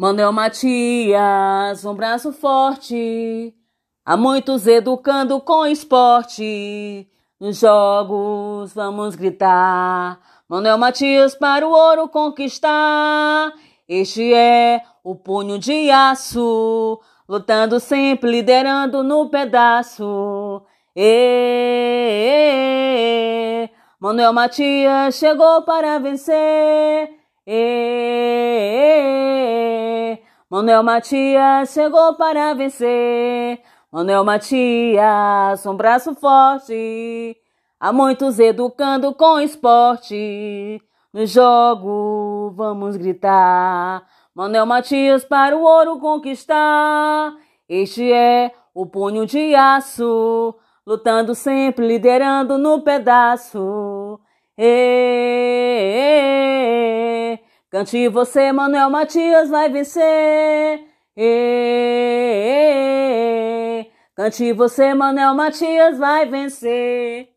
Manuel Matias, um braço forte, há muitos educando com esporte. Nos jogos vamos gritar, Manuel Matias para o ouro conquistar. Este é o punho de aço, lutando sempre, liderando no pedaço. E, Manuel Matias chegou para vencer. E, Manuel Matias chegou para vencer. Manuel Matias, um braço forte. Há muitos educando com esporte. No jogo vamos gritar. Manuel Matias para o ouro conquistar. Este é o punho de aço, lutando sempre, liderando no pedaço. E, cante você, Manuel Matias vai vencer. E, cante você, Manuel Matias vai vencer.